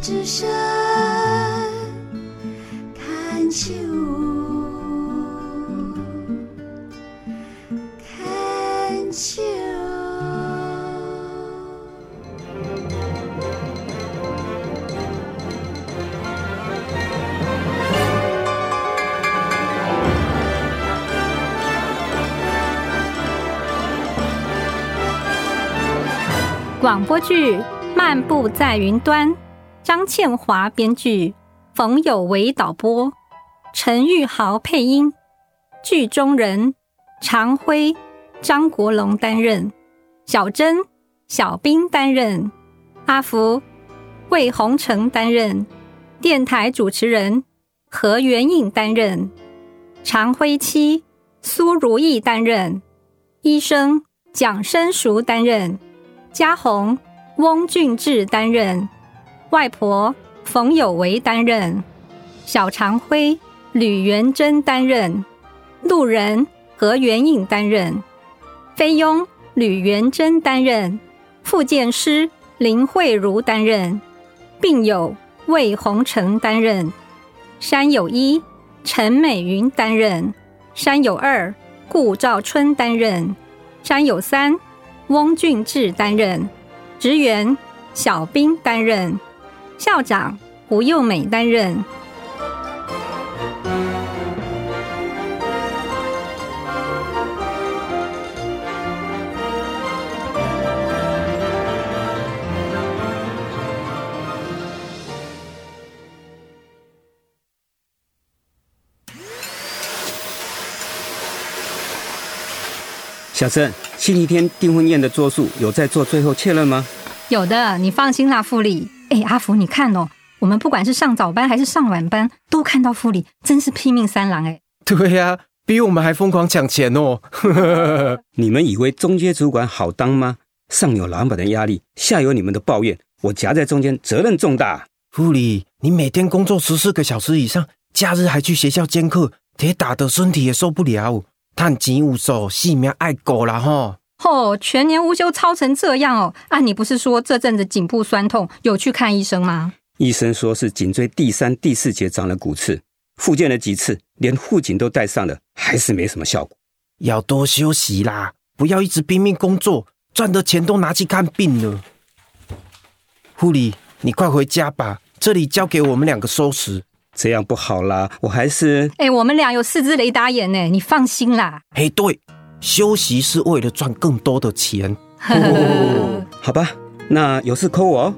之声看秋，看秋。广播剧《漫步在云端》，张倩华编剧，冯有为导播，陈玉豪配音。剧中人：常辉、张国龙担任；小珍、小兵担任；阿福、魏宏成担任；电台主持人何元颖担任；常辉妻苏如意担任；医生蒋生淑担任。嘉宏、翁俊志担任，外婆冯有为担任，小常辉、吕元珍担任，路人何元应担任，菲佣吕元珍担任，复健师林慧茹担任，并有魏宏成担任，山有一陈美云担任，山有二顾兆春担任，山有三。翁俊志担任职员，小兵担任校长，胡幼美担任。小郑，星期天订婚宴的桌数有在做最后确认吗？有的，你放心啦，副理。哎，阿福，你看哦，我们不管是上早班还是上晚班，都看到副理，真是拼命三郎哎。对呀，比我们还疯狂抢钱哦。你们以为中阶主管好当吗？上有老板的压力，下有你们的抱怨，我夹在中间，责任重大。副理，你每天工作十四个小时以上，假日还去学校兼课，铁打的身体也受不了。探钱无数，性命爱狗了哈！吼，全年无休操成这样哦！啊，你不是说这阵子颈部酸痛，有去看医生吗？医生说是颈椎第三、第四节长了骨刺，复健了几次，连护颈都戴上了，还是没什么效果。要多休息啦，不要一直拼命工作，赚的钱都拿去看病了。护理，你快回家吧，这里交给我们两个收拾。这样不好啦，我还是……哎，我们俩有四只雷达眼呢，你放心啦。哎，对，休息是为了赚更多的钱。好吧，那有事扣我哦。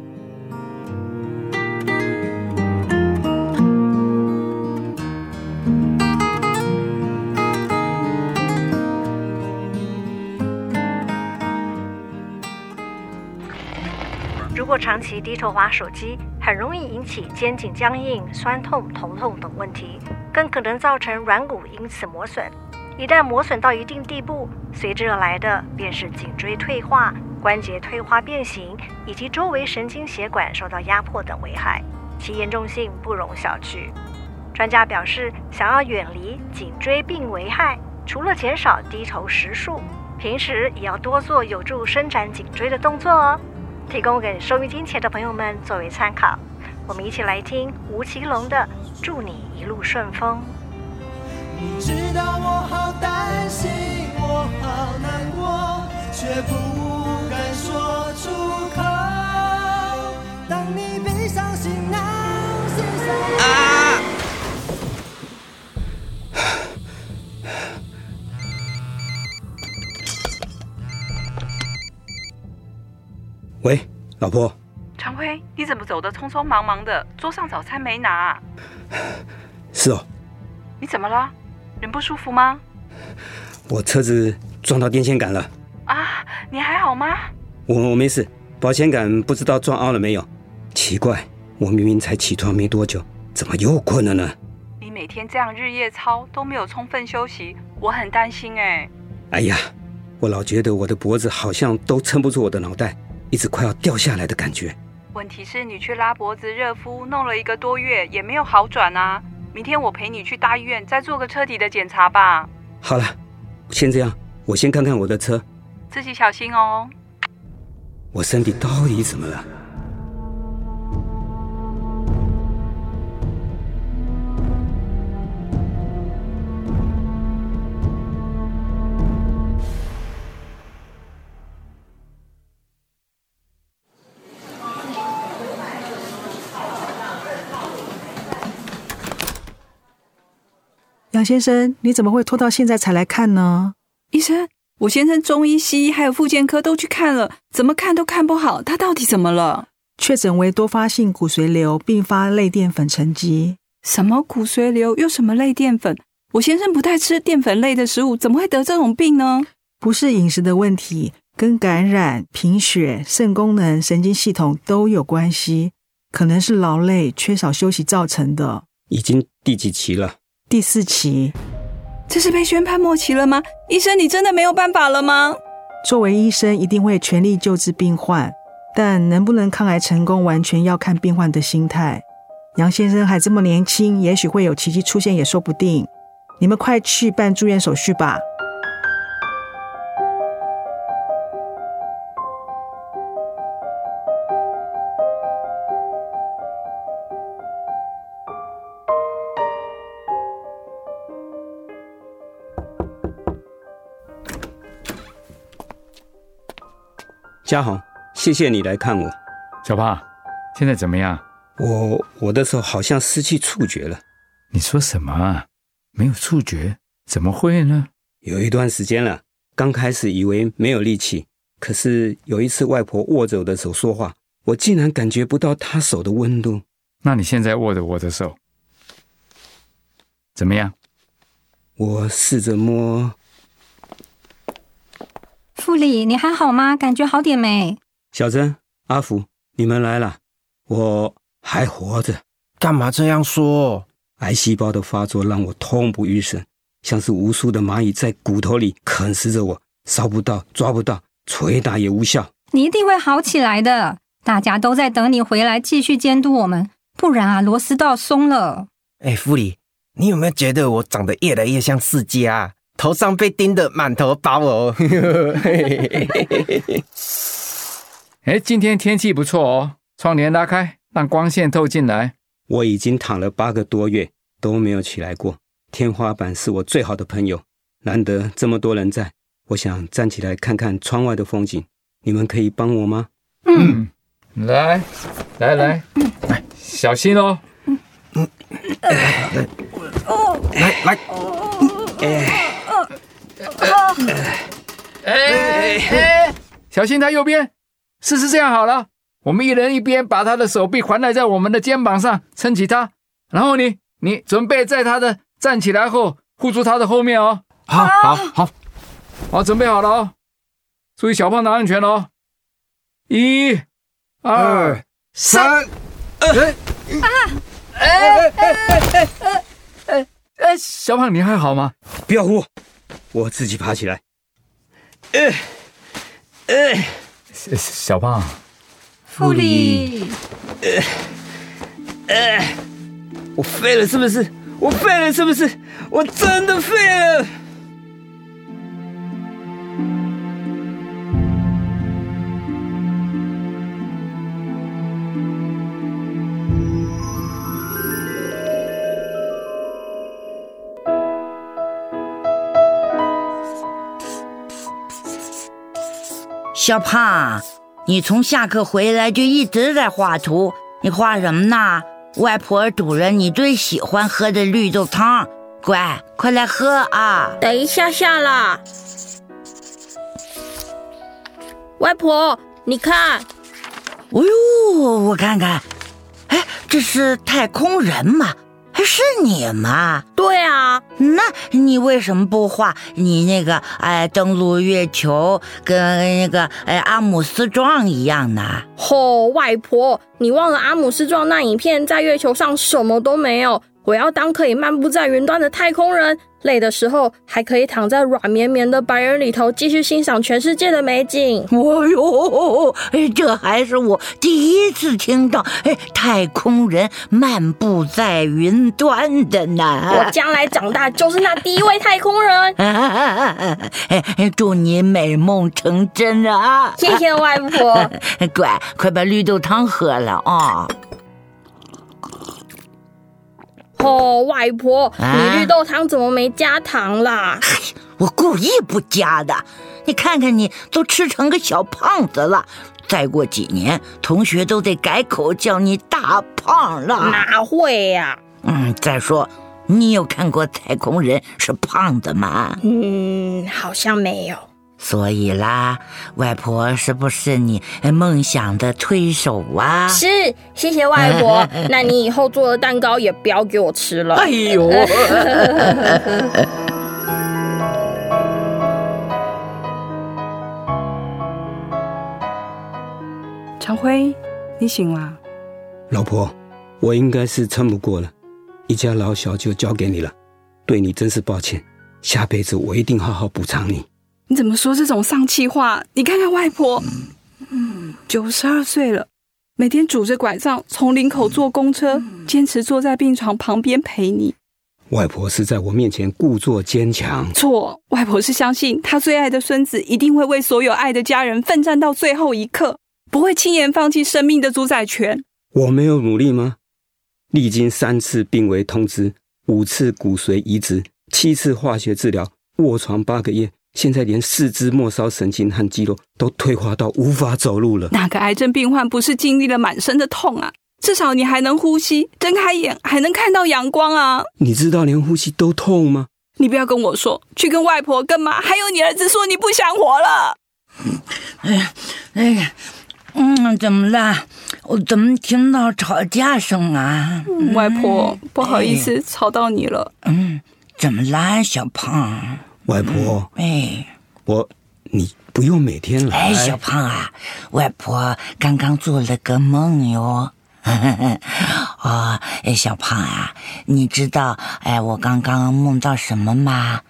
如果长期低头滑手机，很容易引起肩颈僵硬、酸痛、头痛等问题，更可能造成软骨因此磨损。一旦磨损到一定地步，随之而来的便是颈椎退化、关节退化变形，以及周围神经血管受到压迫等危害，其严重性不容小觑。专家表示，想要远离颈椎病危害，除了减少低头时数，平时也要多做有助伸展颈椎的动作哦。提供给收音机前的朋友们作为参考，我们一起来听吴奇隆的《祝你一路顺风》。你知道我好担心，我好难过，却不敢说出口。当你背上行囊，卸下。啊！喂，老婆。常辉，你怎么走的匆匆忙忙的？桌上早餐没拿。是哦。你怎么了？人不舒服吗？我车子撞到电线杆了。啊，你还好吗？我我没事，保险杆不知道撞凹了没有。奇怪，我明明才起床没多久，怎么又困了呢？你每天这样日夜操都没有充分休息，我很担心哎。哎呀，我老觉得我的脖子好像都撑不住我的脑袋。一直快要掉下来的感觉。问题是你去拉脖子热敷，弄了一个多月也没有好转啊！明天我陪你去大医院再做个彻底的检查吧。好了，先这样，我先看看我的车。自己小心哦。我身体到底怎么了？杨先生，你怎么会拖到现在才来看呢？医生，我先生中医、西医还有复健科都去看了，怎么看都看不好，他到底怎么了？确诊为多发性骨髓瘤并发类淀粉沉积。什么骨髓瘤？又什么类淀粉？我先生不太吃淀粉类的食物，怎么会得这种病呢？不是饮食的问题，跟感染、贫血、肾功能、神经系统都有关系，可能是劳累、缺少休息造成的。已经第几期了？第四期。这是被宣判末期了吗？医生，你真的没有办法了吗？作为医生，一定会全力救治病患，但能不能抗癌成功，完全要看病患的心态。杨先生还这么年轻，也许会有奇迹出现，也说不定。你们快去办住院手续吧。嘉宏，谢谢你来看我。小胖，现在怎么样？我我的手好像失去触觉了。你说什么啊？没有触觉？怎么会呢？有一段时间了。刚开始以为没有力气，可是有一次外婆握着我的手说话，我竟然感觉不到她手的温度。那你现在握着我的手，怎么样？我试着摸。傅里，你还好吗？感觉好点没？小珍、阿福，你们来了，我还活着。干嘛这样说？癌细胞的发作让我痛不欲生，像是无数的蚂蚁在骨头里啃食着我，烧不到，抓不到，捶打也无效。你一定会好起来的，大家都在等你回来继续监督我们，不然啊，螺丝都要松了。哎，傅里，你有没有觉得我长得越来越像世家？头上被钉得满头包哦。哎，今天天气不错哦，窗帘拉开，让光线透进来。我已经躺了八个多月都没有起来过，天花板是我最好的朋友。难得这么多人在，我想站起来看看窗外的风景。你们可以帮我吗？嗯，来，来来，来，小心哦。嗯嗯，来来，哎哎哎，小心他右边，试试这样好了。我们一人一边，把他的手臂环绕在我们的肩膀上，撑起他。然后你，你准备在他的站起来后护住他的后面哦。好，好，好，好，准备好了哦。注意小胖的安全哦。一、二、三，哎，哎哎哎哎哎哎，小胖你还好吗？不要呼，我自己爬起来。哎哎，小胖。傅里，呃，呃，我废了是不是？我废了是不是？我真的废了。小胖。你从下课回来就一直在画图，你画什么呢？外婆煮了你最喜欢喝的绿豆汤，乖，快来喝啊！等一下下啦，外婆，你看，哎呦，我看看，哎，这是太空人吗？还是你吗？对啊，那你为什么不画你那个哎登陆月球跟那个哎阿姆斯壮一样呢？吼，外婆，你忘了阿姆斯壮那影片在月球上什么都没有？我要当可以漫步在云端的太空人。累的时候还可以躺在软绵绵的白云里头，继续欣赏全世界的美景。哦呦，哎，这还是我第一次听到哎，太空人漫步在云端的呢。我将来长大就是那第一位太空人。哎，祝你美梦成真啊！谢谢外婆。乖，快把绿豆汤喝了啊。哦，外婆，你绿豆汤怎么没加糖啦？我故意不加的。你看看你都吃成个小胖子了，再过几年，同学都得改口叫你大胖了。哪会呀？嗯，再说你有看过太空人是胖的吗？嗯，好像没有。所以啦，外婆是不是你梦想的推手啊？是，谢谢外婆。那你以后做的蛋糕也不要给我吃了。哎呦！常辉，你醒了。老婆，我应该是撑不过了，一家老小就交给你了，对你真是抱歉。下辈子我一定好好补偿你。你怎么说这种丧气话？你看看外婆，嗯，九十二岁了，每天拄着拐杖从林口坐公车，坚持坐在病床旁边陪你。外婆是在我面前故作坚强。错，外婆是相信她最爱的孙子一定会为所有爱的家人奋战到最后一刻，不会轻言放弃生命的主宰权。我没有努力吗？历经三次病危通知，五次骨髓移植，七次化学治疗，卧床八个月。现在连四肢末梢神经和肌肉都退化到无法走路了。哪个癌症病患不是经历了满身的痛啊？至少你还能呼吸，睁开眼还能看到阳光啊！你知道连呼吸都痛吗？你不要跟我说，去跟外婆、跟妈还有你儿子说你不想活了。哎呀，哎呀，嗯，怎么了？我怎么听到吵架声啊？外婆，不好意思吵到你了。嗯，怎么啦，小胖？外婆，哎，我你不用每天来。哎，小胖啊，外婆刚刚做了个梦哟。哦，哎，小胖啊，你知道哎，我刚刚梦到什么吗？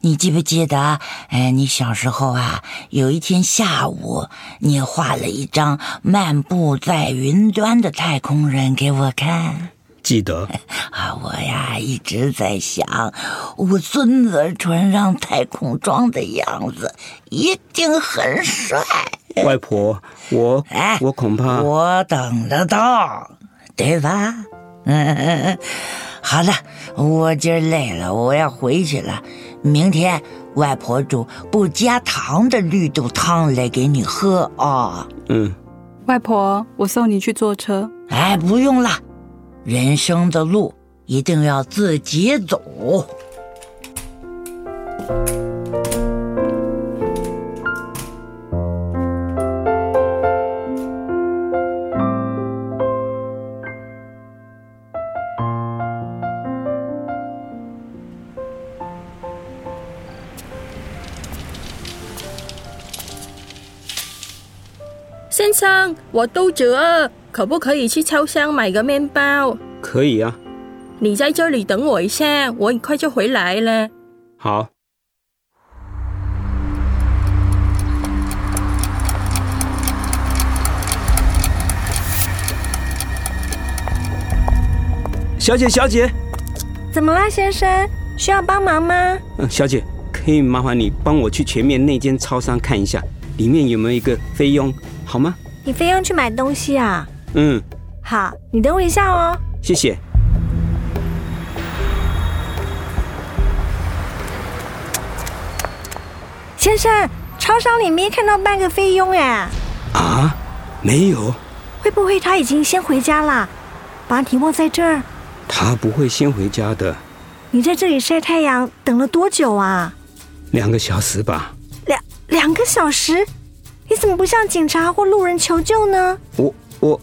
你记不记得哎，你小时候啊，有一天下午，你画了一张漫步在云端的太空人给我看。记得 啊，我呀一直在想，我孙子穿上太空装的样子一定很帅。外婆，我 哎，我恐怕我等得到，对吧？嗯，好了，我今儿累了，我要回去了。明天外婆煮不加糖的绿豆汤来给你喝啊。嗯，外婆，我送你去坐车。哎，不用了。人生的路一定要自己走。先生，我肚子饿。可不可以去超商买个面包？可以啊。你在这里等我一下，我很快就回来了。好。小姐，小姐，怎么啦，先生？需要帮忙吗？嗯，小姐，可以麻烦你帮我去前面那间超商看一下，里面有没有一个菲佣，好吗？你菲佣去买东西啊？嗯，好，你等我一下哦。谢谢。先生，超商里没看到半个菲佣哎。啊？没有？会不会他已经先回家了，把你忘在这儿？他不会先回家的。你在这里晒太阳等了多久啊？两个小时吧。两两个小时？你怎么不向警察或路人求救呢？我我。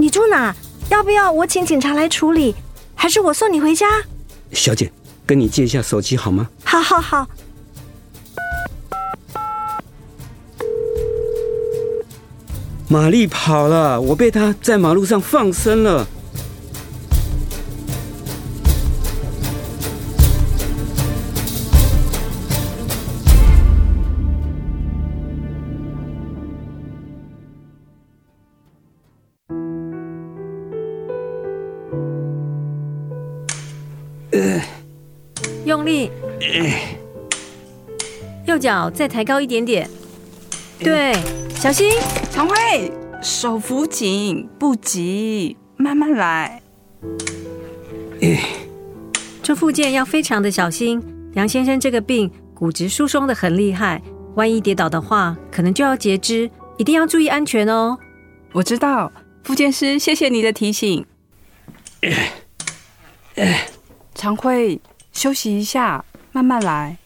你住哪？要不要我请警察来处理，还是我送你回家？小姐，跟你借一下手机好吗？好，好，好。玛丽跑了，我被她在马路上放生了。脚再抬高一点点。对，小心，常辉，手扶紧，不急，慢慢来。这附件要非常的小心。杨先生这个病骨质疏松的很厉害，万一跌倒的话，可能就要截肢，一定要注意安全哦。我知道，复健师，谢谢你的提醒。常辉，休息一下，慢慢来。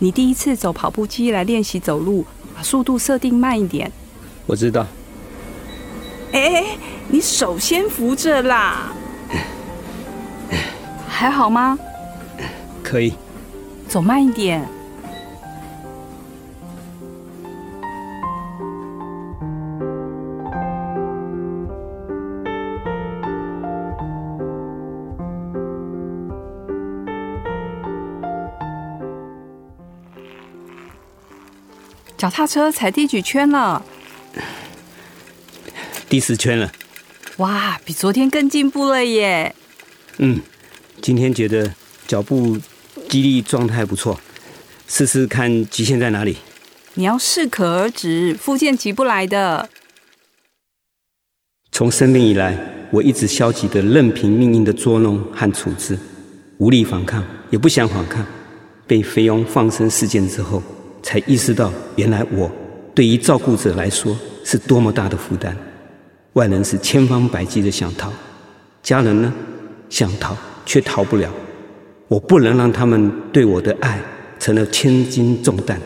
你第一次走跑步机来练习走路，把速度设定慢一点。我知道。哎，你手先扶着啦，还好吗？可以。走慢一点。脚踏车踩第几圈了？第四圈了。哇，比昨天更进步了耶！嗯，今天觉得脚步肌力状态不错，试试看极限在哪里。你要适可而止，复健急不来的。从生病以来，我一直消极的任凭命运的捉弄和处置，无力反抗，也不想反抗。被菲佣放生事件之后。才意识到，原来我对于照顾者来说是多么大的负担。外人是千方百计的想逃，家人呢想逃却逃不了。我不能让他们对我的爱成了千斤重担。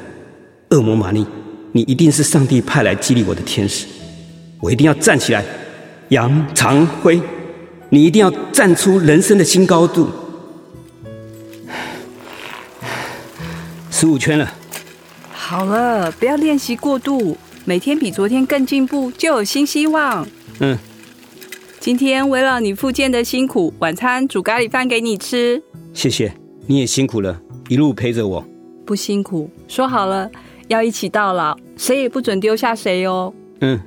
恶魔玛丽，你一定是上帝派来激励我的天使。我一定要站起来，杨长辉，你一定要站出人生的新高度。十五圈了。好了，不要练习过度，每天比昨天更进步，就有新希望。嗯，今天为了你复健的辛苦，晚餐煮咖喱饭给你吃。谢谢，你也辛苦了，一路陪着我。不辛苦，说好了要一起到老，谁也不准丢下谁哦。嗯。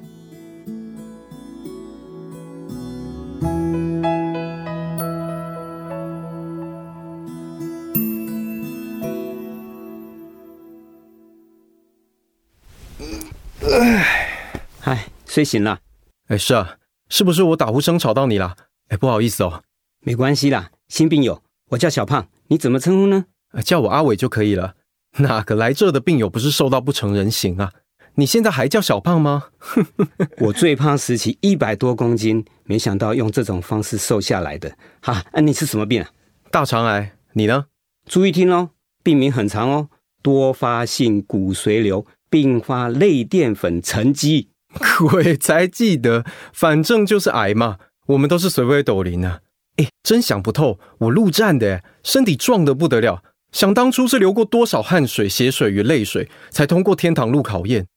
睡醒了，哎，是啊，是不是我打呼声吵到你了？哎，不好意思哦，没关系啦，新病友，我叫小胖，你怎么称呼呢？叫我阿伟就可以了。哪个来这的病友不是瘦到不成人形啊？你现在还叫小胖吗？我最胖时期一百多公斤，没想到用这种方式瘦下来的。哈，哎，你是什么病啊？大肠癌。你呢？注意听哦，病名很长哦，多发性骨髓瘤并发类淀粉沉积。鬼才记得，反正就是矮嘛。我们都是随位斗林啊。哎，真想不透，我陆战的，身体壮得不得了。想当初是流过多少汗水、血水与泪水，才通过天堂路考验？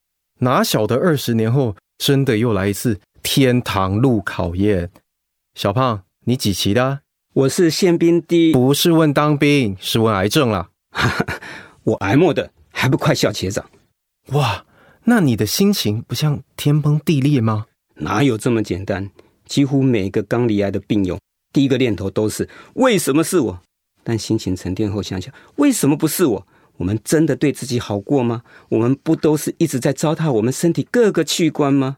哪晓得二十年后，真的又来一次天堂路考验。小胖，你几期的？我是宪兵第，不是问当兵，是问癌症了。我癌末的，还不快笑学长？哇！那你的心情不像天崩地裂吗？哪有这么简单？几乎每个刚离癌的病友，第一个念头都是为什么是我？但心情沉淀后想想，为什么不是我？我们真的对自己好过吗？我们不都是一直在糟蹋我们身体各个器官吗？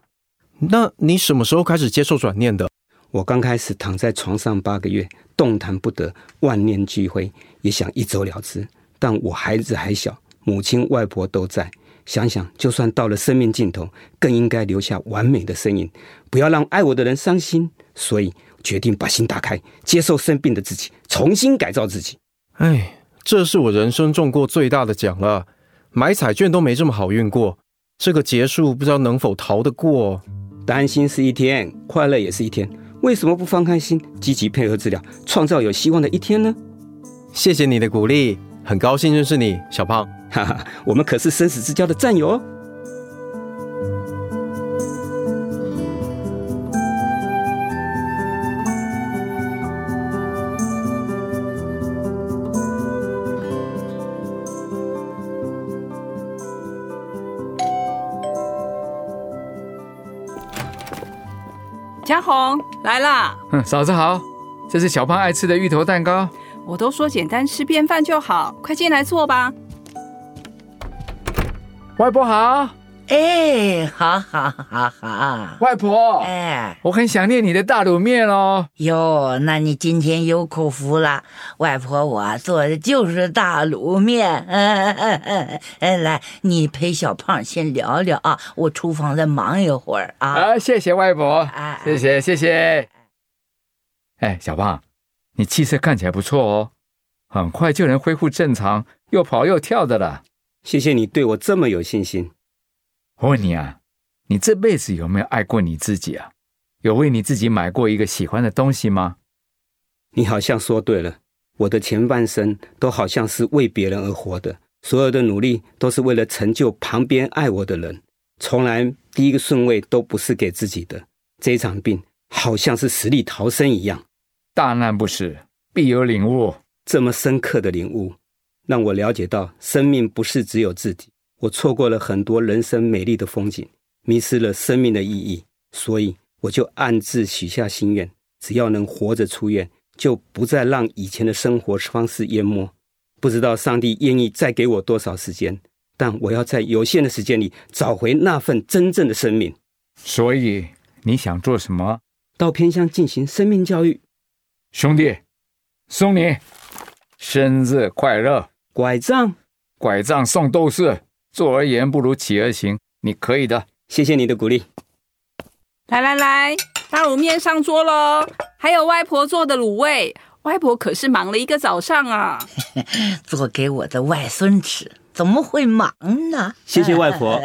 那你什么时候开始接受转念的？我刚开始躺在床上八个月，动弹不得，万念俱灰，也想一走了之。但我孩子还小，母亲外婆都在。想想，就算到了生命尽头，更应该留下完美的身影，不要让爱我的人伤心。所以决定把心打开，接受生病的自己，重新改造自己。哎，这是我人生中过最大的奖了，买彩券都没这么好运过。这个结束不知道能否逃得过？担心是一天，快乐也是一天。为什么不放开心，积极配合治疗，创造有希望的一天呢？谢谢你的鼓励。很高兴认识你，小胖。哈哈，我们可是生死之交的战友哦。江红来啦！嗯，嫂子好，这是小胖爱吃的芋头蛋糕。我都说简单吃便饭就好，快进来坐吧。外婆好，哎，好好好好。外婆，哎，我很想念你的大卤面哦。哟，那你今天有口福了。外婆，我做的就是大卤面。嗯嗯嗯嗯，来，你陪小胖先聊聊啊，我厨房再忙一会儿啊。啊，谢谢外婆，哎谢谢谢谢。哎，小胖，你气色看起来不错哦，很快就能恢复正常，又跑又跳的了。谢谢你对我这么有信心。我问你啊，你这辈子有没有爱过你自己啊？有为你自己买过一个喜欢的东西吗？你好像说对了，我的前半生都好像是为别人而活的，所有的努力都是为了成就旁边爱我的人，从来第一个顺位都不是给自己的。这一场病好像是死里逃生一样，大难不死，必有领悟。这么深刻的领悟，让我了解到生命不是只有自己。我错过了很多人生美丽的风景，迷失了生命的意义，所以我就暗自许下心愿：只要能活着出院，就不再让以前的生活方式淹没。不知道上帝愿意再给我多少时间，但我要在有限的时间里找回那份真正的生命。所以你想做什么？到偏乡进行生命教育。兄弟，送你生日快乐！拐杖，拐杖送斗士，坐而言不如起而行，你可以的。谢谢你的鼓励。来来来，大卤面上桌喽，还有外婆做的卤味。外婆可是忙了一个早上啊！做给我的外孙吃，怎么会忙呢？谢谢外婆。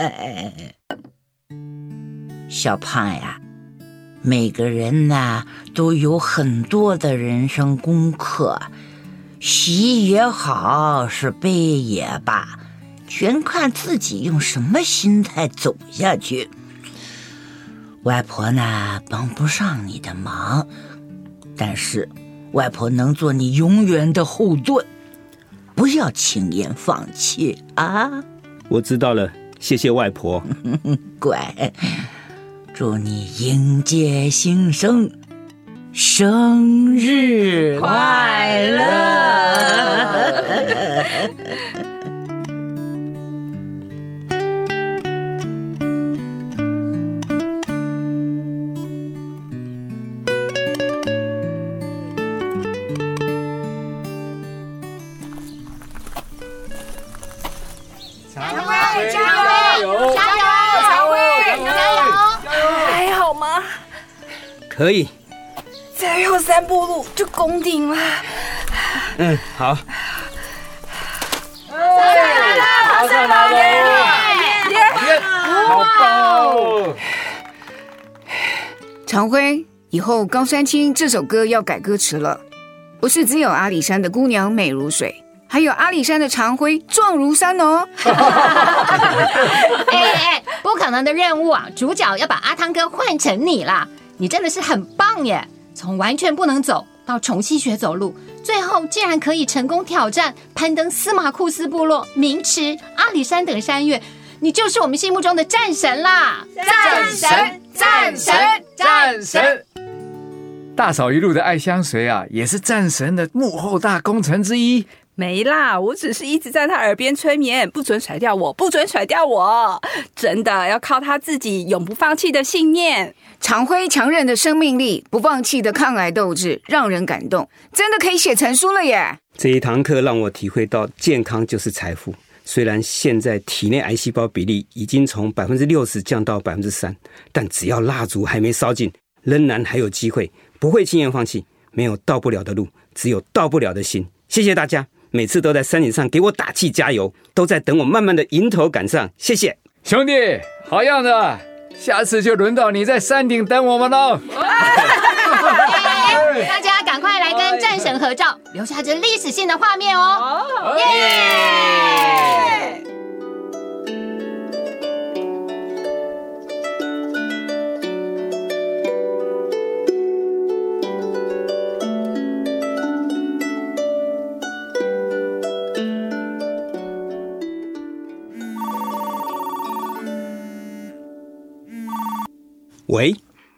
小胖呀，每个人呐都有很多的人生功课，喜也好，是悲也罢，全看自己用什么心态走下去。外婆呢，帮不上你的忙，但是外婆能做你永远的后盾，不要轻言放弃啊！我知道了，谢谢外婆。乖，祝你迎接新生，生日快乐！可以。再有三步路就攻顶了。嗯，好。好上来了！好棒哦！常辉，以后《高山青》这首歌要改歌词了，不是只有阿里山的姑娘美如水，还有阿里山的常辉壮如山哦。哎哎，不可能的任务啊！主角要把阿汤哥换成你啦！你真的是很棒耶！从完全不能走到重新学走路，最后竟然可以成功挑战攀登司马库斯部落、明池、阿里山等山岳，你就是我们心目中的战神啦！战神，战神，战神！大嫂一路的爱相随啊，也是战神的幕后大功臣之一。没啦，我只是一直在他耳边催眠，不准甩掉我，不准甩掉我。真的要靠他自己永不放弃的信念。常辉强韧的生命力，不放弃的抗癌斗志，让人感动，真的可以写成书了耶！这一堂课让我体会到，健康就是财富。虽然现在体内癌细胞比例已经从百分之六十降到百分之三，但只要蜡烛还没烧尽，仍然还有机会，不会轻言放弃。没有到不了的路，只有到不了的心。谢谢大家，每次都在山顶上给我打气加油，都在等我慢慢的迎头赶上。谢谢兄弟，好样的！下次就轮到你在山顶等我们喽。大家赶快来跟战神合照，留下这历史性的画面哦！耶！喂，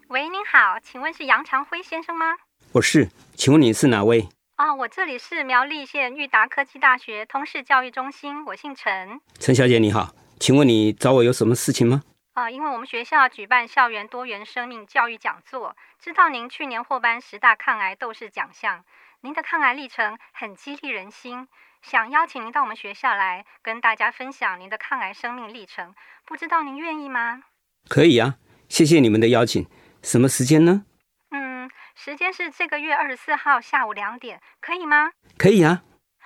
喂，您好，请问是杨长辉先生吗？我是，请问你是哪位？哦，我这里是苗栗县裕达科技大学通识教育中心，我姓陈。陈小姐你好，请问你找我有什么事情吗？啊、因为我们学校举办校园多元生命教育讲座，知道您去年获颁十大抗癌斗士奖项，您的抗癌历程很激励人心，想邀请您到我们学校来跟大家分享您的抗癌生命历程，不知道您愿意吗？可以啊，谢谢你们的邀请。什么时间呢？嗯，时间是这个月二十四号下午两点，可以吗？可以啊。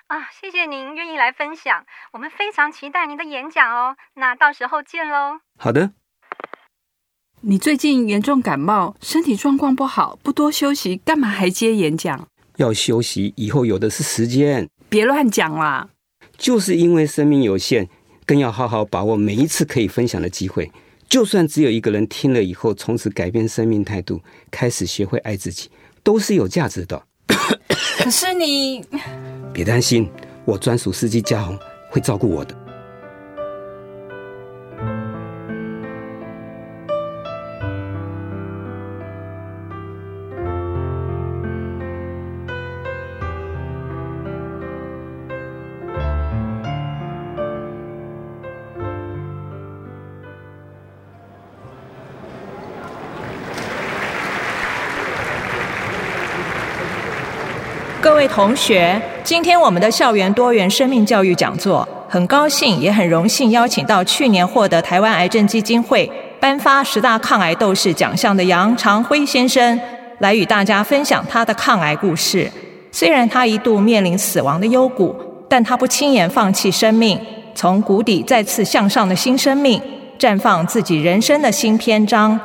啊，谢谢您愿意来分享，我们非常期待您的演讲哦。那到时候见喽。好的，你最近严重感冒，身体状况不好，不多休息，干嘛还接演讲？要休息，以后有的是时间。别乱讲啦！就是因为生命有限，更要好好把握每一次可以分享的机会。就算只有一个人听了以后，从此改变生命态度，开始学会爱自己，都是有价值的。可是你，别担心，我专属司机嘉宏会照顾我的。位同学，今天我们的校园多元生命教育讲座，很高兴也很荣幸邀请到去年获得台湾癌症基金会颁发十大抗癌斗士奖项的杨长辉先生，来与大家分享他的抗癌故事。虽然他一度面临死亡的幽谷，但他不轻言放弃生命，从谷底再次向上的新生命，绽放自己人生的新篇章。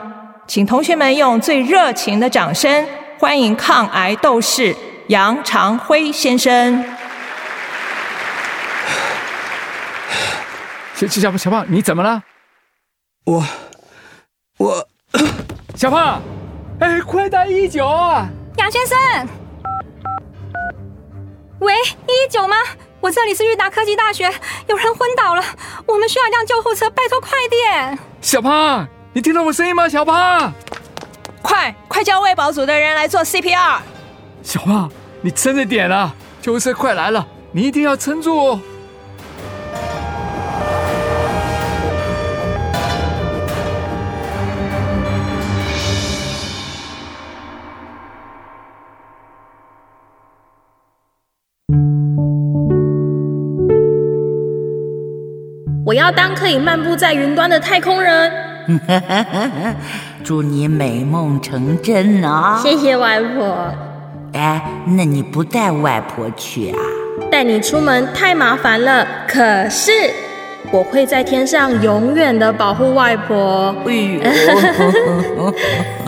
请同学们用最热情的掌声欢迎抗癌斗士杨长辉先生。小小小胖，你怎么了？我我小胖，哎，快打一九啊！杨先生，喂，一九吗？我这里是裕达科技大学，有人昏倒了，我们需要一辆救护车，拜托快点！小胖，你听到我声音吗？小胖，快快叫卫保组的人来做 CPR。小胖，你撑着点啊！救护车快来了，你一定要撑住哦。我要当可以漫步在云端的太空人。祝你美梦成真啊！谢谢外婆。哎，那你不带外婆去啊？带你出门太麻烦了，可是我会在天上永远的保护外婆。哎呦！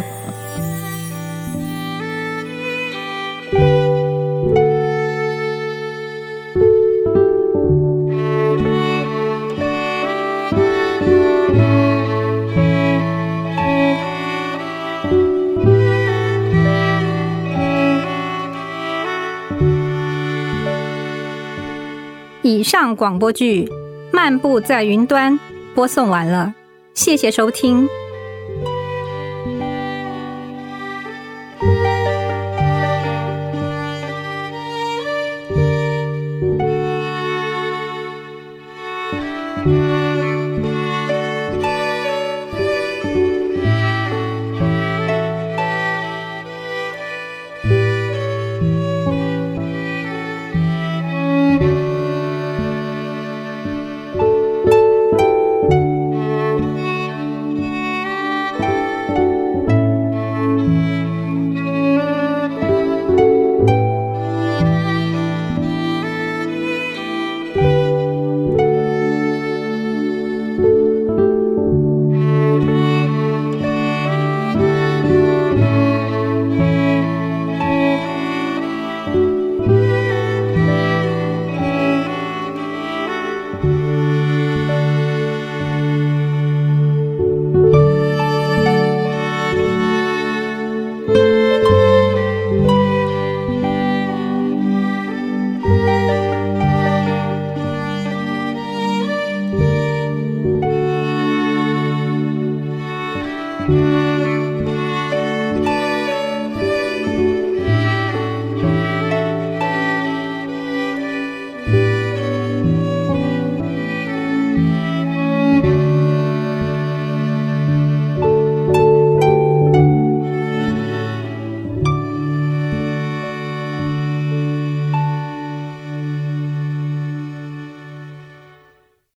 以上广播剧《漫步在云端》播送完了，谢谢收听。